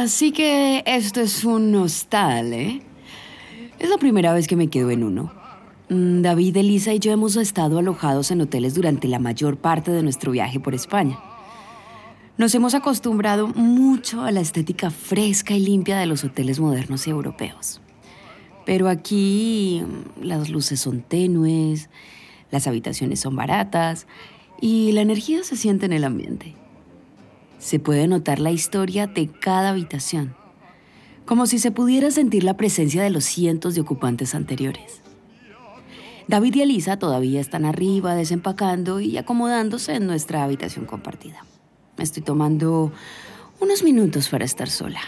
Así que esto es un hostal, ¿eh? Es la primera vez que me quedo en uno. Mm, David, Elisa y yo hemos estado alojados en hoteles durante la mayor parte de nuestro viaje por España. Nos hemos acostumbrado mucho a la estética fresca y limpia de los hoteles modernos y europeos. Pero aquí mm, las luces son tenues, las habitaciones son baratas y la energía se siente en el ambiente. Se puede notar la historia de cada habitación como si se pudiera sentir la presencia de los cientos de ocupantes anteriores. David y Elisa todavía están arriba desempacando y acomodándose en nuestra habitación compartida. Me estoy tomando unos minutos para estar sola.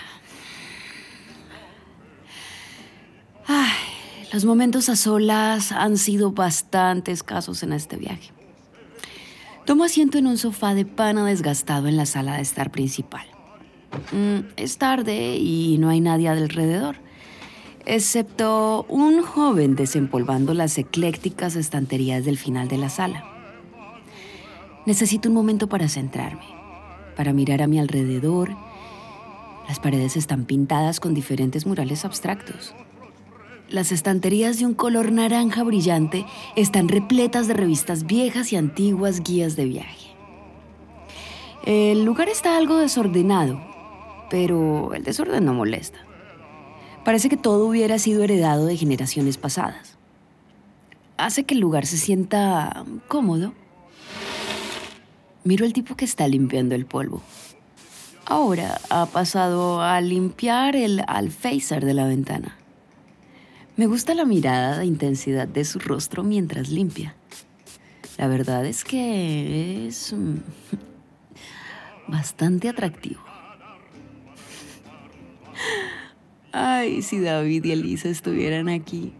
Ay, los momentos a solas han sido bastante escasos en este viaje. Tomo asiento en un sofá de pana desgastado en la sala de estar principal. Mm, es tarde y no hay nadie alrededor, excepto un joven desempolvando las eclécticas estanterías del final de la sala. Necesito un momento para centrarme, para mirar a mi alrededor. Las paredes están pintadas con diferentes murales abstractos. Las estanterías de un color naranja brillante están repletas de revistas viejas y antiguas guías de viaje. El lugar está algo desordenado, pero el desorden no molesta. Parece que todo hubiera sido heredado de generaciones pasadas. Hace que el lugar se sienta cómodo. Miro al tipo que está limpiando el polvo. Ahora ha pasado a limpiar el alféizar de la ventana. Me gusta la mirada de intensidad de su rostro mientras limpia. La verdad es que es mm, bastante atractivo. Ay, si David y Elisa estuvieran aquí.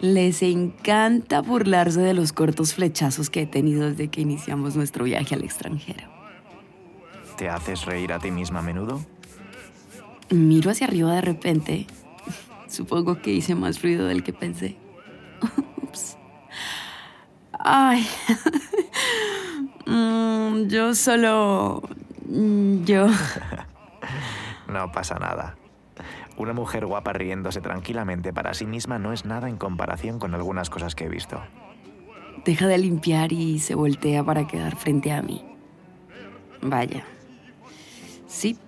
Les encanta burlarse de los cortos flechazos que he tenido desde que iniciamos nuestro viaje al extranjero. ¿Te haces reír a ti misma a menudo? Miro hacia arriba de repente. Supongo que hice más ruido del que pensé. Ups. Ay. Mm, yo solo... Mm, yo... no pasa nada. Una mujer guapa riéndose tranquilamente para sí misma no es nada en comparación con algunas cosas que he visto. Deja de limpiar y se voltea para quedar frente a mí. Vaya. Sí,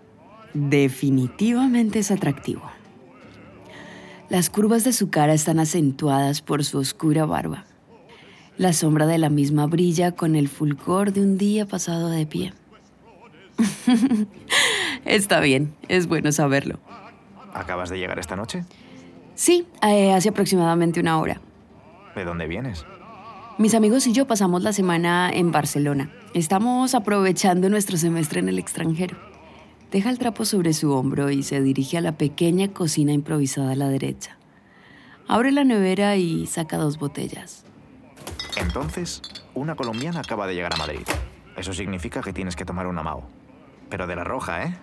definitivamente es atractivo. Las curvas de su cara están acentuadas por su oscura barba. La sombra de la misma brilla con el fulgor de un día pasado de pie. Está bien, es bueno saberlo. ¿Acabas de llegar esta noche? Sí, eh, hace aproximadamente una hora. ¿De dónde vienes? Mis amigos y yo pasamos la semana en Barcelona. Estamos aprovechando nuestro semestre en el extranjero. Deja el trapo sobre su hombro y se dirige a la pequeña cocina improvisada a la derecha. Abre la nevera y saca dos botellas. Entonces, una colombiana acaba de llegar a Madrid. Eso significa que tienes que tomar una Mao. Pero de la roja, ¿eh?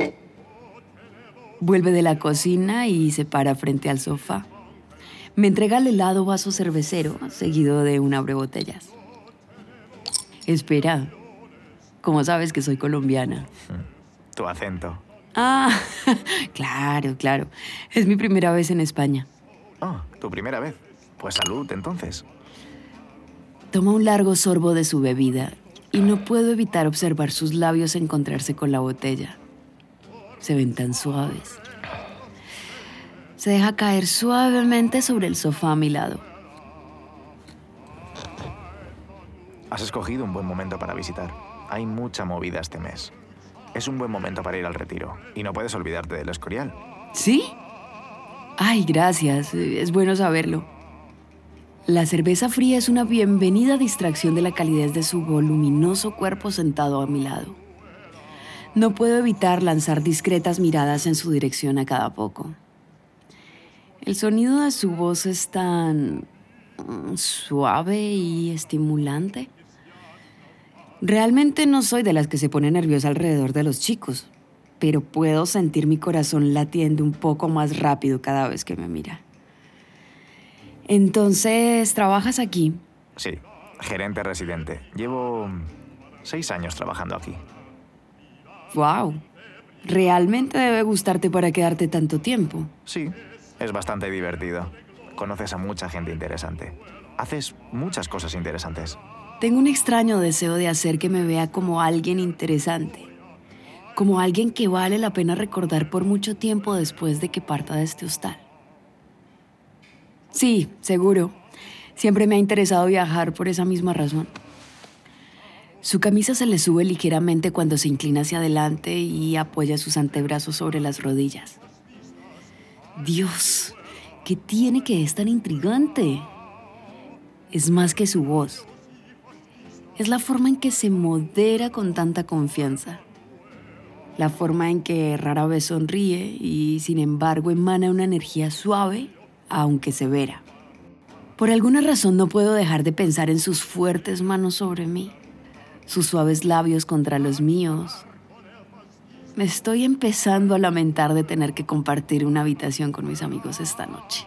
Vuelve de la cocina y se para frente al sofá. Me entrega el helado vaso cervecero, seguido de un abre botellas. Espera, ¿cómo sabes que soy colombiana? Tu acento. Ah, claro, claro. Es mi primera vez en España. Oh, tu primera vez. Pues salud, entonces. Toma un largo sorbo de su bebida y no puedo evitar observar sus labios encontrarse con la botella se ven tan suaves. Se deja caer suavemente sobre el sofá a mi lado. Has escogido un buen momento para visitar. Hay mucha movida este mes. Es un buen momento para ir al retiro y no puedes olvidarte del Escorial. ¿Sí? Ay, gracias. Es bueno saberlo. La cerveza fría es una bienvenida distracción de la calidez de su voluminoso cuerpo sentado a mi lado. No puedo evitar lanzar discretas miradas en su dirección a cada poco. El sonido de su voz es tan mm, suave y estimulante. Realmente no soy de las que se pone nerviosa alrededor de los chicos, pero puedo sentir mi corazón latiendo un poco más rápido cada vez que me mira. Entonces, ¿trabajas aquí? Sí, gerente residente. Llevo seis años trabajando aquí. ¡Wow! Realmente debe gustarte para quedarte tanto tiempo. Sí, es bastante divertido. Conoces a mucha gente interesante. Haces muchas cosas interesantes. Tengo un extraño deseo de hacer que me vea como alguien interesante. Como alguien que vale la pena recordar por mucho tiempo después de que parta de este hostal. Sí, seguro. Siempre me ha interesado viajar por esa misma razón. Su camisa se le sube ligeramente cuando se inclina hacia adelante y apoya sus antebrazos sobre las rodillas. Dios, ¿qué tiene que es tan intrigante? Es más que su voz. Es la forma en que se modera con tanta confianza. La forma en que rara vez sonríe y sin embargo emana una energía suave, aunque severa. Por alguna razón no puedo dejar de pensar en sus fuertes manos sobre mí sus suaves labios contra los míos. Me estoy empezando a lamentar de tener que compartir una habitación con mis amigos esta noche.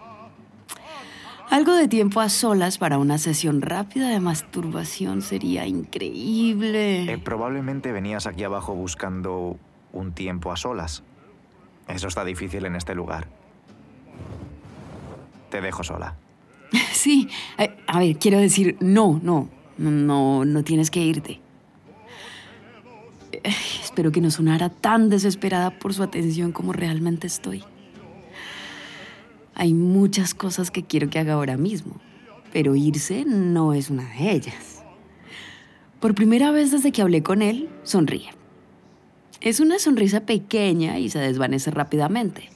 Algo de tiempo a solas para una sesión rápida de masturbación sería increíble. Eh, probablemente venías aquí abajo buscando un tiempo a solas. Eso está difícil en este lugar. Te dejo sola. Sí, eh, a ver, quiero decir, no, no, no, no tienes que irte. Espero que no sonara tan desesperada por su atención como realmente estoy. Hay muchas cosas que quiero que haga ahora mismo, pero irse no es una de ellas. Por primera vez desde que hablé con él, sonríe. Es una sonrisa pequeña y se desvanece rápidamente,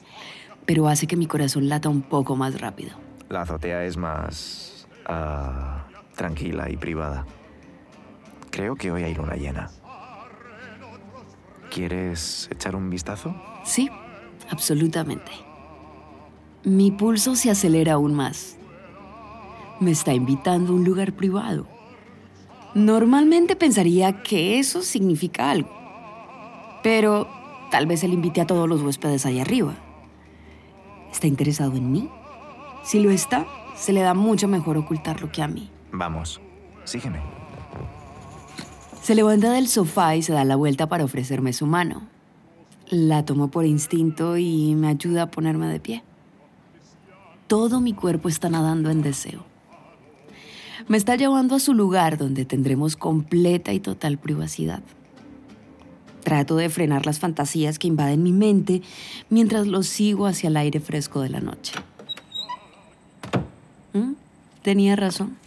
pero hace que mi corazón lata un poco más rápido. La azotea es más... Ah, tranquila y privada. Creo que hoy hay luna llena. ¿Quieres echar un vistazo? Sí, absolutamente. Mi pulso se acelera aún más. Me está invitando a un lugar privado. Normalmente pensaría que eso significa algo. Pero tal vez él invite a todos los huéspedes allá arriba. ¿Está interesado en mí? Si lo está, se le da mucho mejor ocultarlo que a mí. Vamos, sígueme. Se levanta del sofá y se da la vuelta para ofrecerme su mano. La tomo por instinto y me ayuda a ponerme de pie. Todo mi cuerpo está nadando en deseo. Me está llevando a su lugar donde tendremos completa y total privacidad. Trato de frenar las fantasías que invaden mi mente mientras lo sigo hacia el aire fresco de la noche. ¿Mm? Tenía razón.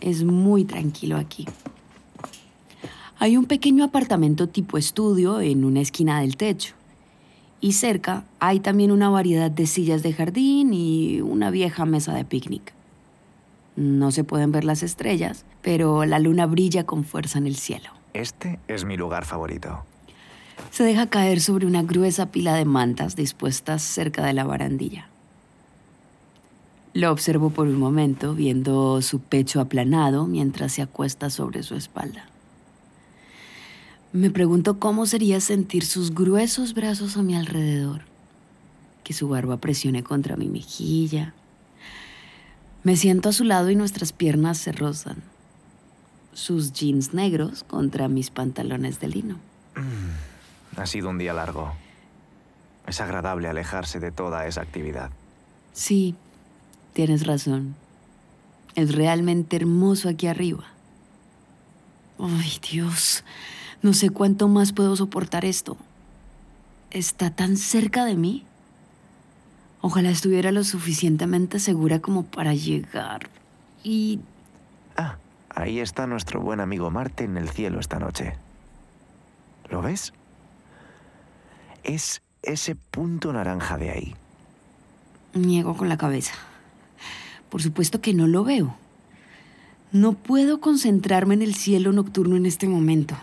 Es muy tranquilo aquí. Hay un pequeño apartamento tipo estudio en una esquina del techo. Y cerca hay también una variedad de sillas de jardín y una vieja mesa de picnic. No se pueden ver las estrellas, pero la luna brilla con fuerza en el cielo. Este es mi lugar favorito. Se deja caer sobre una gruesa pila de mantas dispuestas cerca de la barandilla. Lo observo por un momento, viendo su pecho aplanado mientras se acuesta sobre su espalda. Me pregunto cómo sería sentir sus gruesos brazos a mi alrededor, que su barba presione contra mi mejilla. Me siento a su lado y nuestras piernas se rozan. Sus jeans negros contra mis pantalones de lino. Mm, ha sido un día largo. Es agradable alejarse de toda esa actividad. Sí, tienes razón. Es realmente hermoso aquí arriba. Ay, Dios. No sé cuánto más puedo soportar esto. Está tan cerca de mí. Ojalá estuviera lo suficientemente segura como para llegar. Y... Ah, ahí está nuestro buen amigo Marte en el cielo esta noche. ¿Lo ves? Es ese punto naranja de ahí. Niego con la cabeza. Por supuesto que no lo veo. No puedo concentrarme en el cielo nocturno en este momento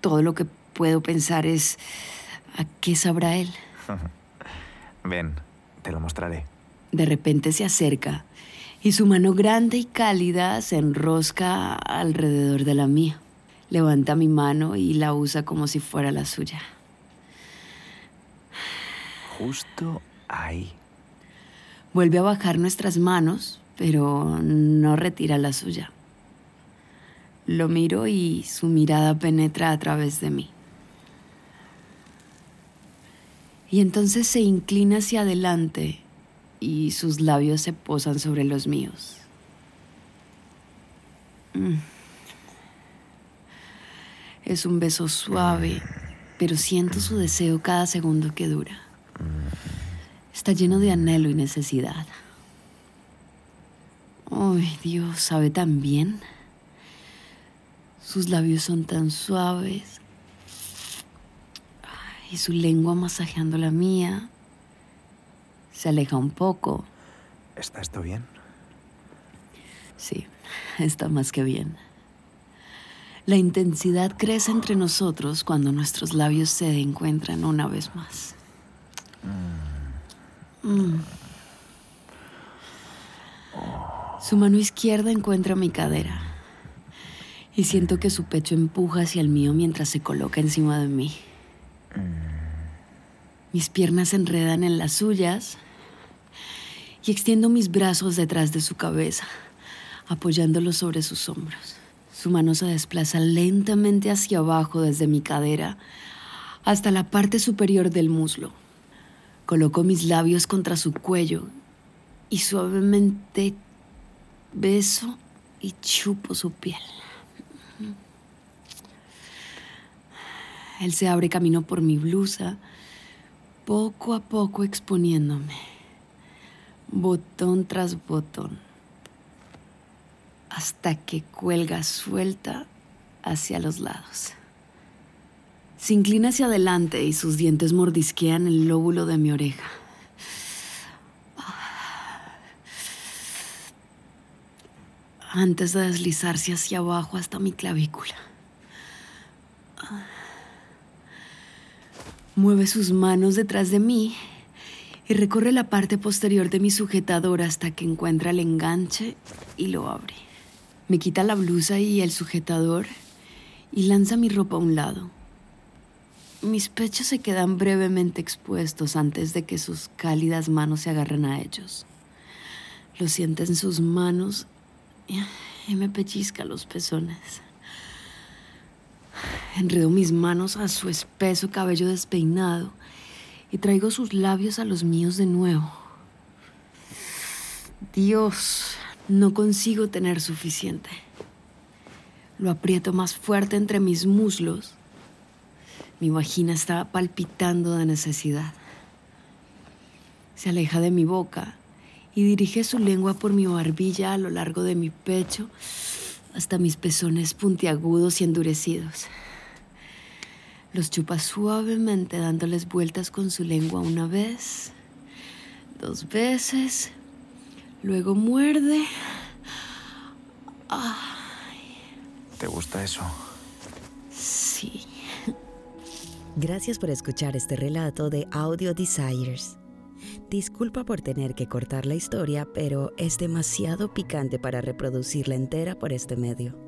todo lo que puedo pensar es a qué sabrá él. Ven, te lo mostraré. De repente se acerca y su mano grande y cálida se enrosca alrededor de la mía. Levanta mi mano y la usa como si fuera la suya. Justo ahí. Vuelve a bajar nuestras manos, pero no retira la suya. Lo miro y su mirada penetra a través de mí. Y entonces se inclina hacia adelante y sus labios se posan sobre los míos. Mm. Es un beso suave, pero siento su deseo cada segundo que dura. Está lleno de anhelo y necesidad. Ay, Dios, sabe tan bien. Sus labios son tan suaves. Y su lengua masajeando la mía. Se aleja un poco. ¿Está esto bien? Sí, está más que bien. La intensidad crece entre nosotros cuando nuestros labios se encuentran una vez más. Mm. Su mano izquierda encuentra mi cadera y siento que su pecho empuja hacia el mío mientras se coloca encima de mí. Mis piernas se enredan en las suyas y extiendo mis brazos detrás de su cabeza, apoyándolos sobre sus hombros. Su mano se desplaza lentamente hacia abajo desde mi cadera hasta la parte superior del muslo. Coloco mis labios contra su cuello y suavemente beso y chupo su piel. Él se abre camino por mi blusa, poco a poco exponiéndome, botón tras botón hasta que cuelga suelta hacia los lados. Se inclina hacia adelante y sus dientes mordisquean el lóbulo de mi oreja. Antes de deslizarse hacia abajo hasta mi clavícula. Mueve sus manos detrás de mí y recorre la parte posterior de mi sujetador hasta que encuentra el enganche y lo abre. Me quita la blusa y el sujetador y lanza mi ropa a un lado. Mis pechos se quedan brevemente expuestos antes de que sus cálidas manos se agarren a ellos. Lo siente en sus manos y me pellizca los pezones. Enredo mis manos a su espeso cabello despeinado y traigo sus labios a los míos de nuevo. Dios, no consigo tener suficiente. Lo aprieto más fuerte entre mis muslos. Mi vagina está palpitando de necesidad. Se aleja de mi boca y dirige su lengua por mi barbilla a lo largo de mi pecho hasta mis pezones puntiagudos y endurecidos. Los chupa suavemente dándoles vueltas con su lengua una vez, dos veces Luego muerde. ¿Te gusta eso? Sí. Gracias por escuchar este relato de Audio Desires. Disculpa por tener que cortar la historia, pero es demasiado picante para reproducirla entera por este medio.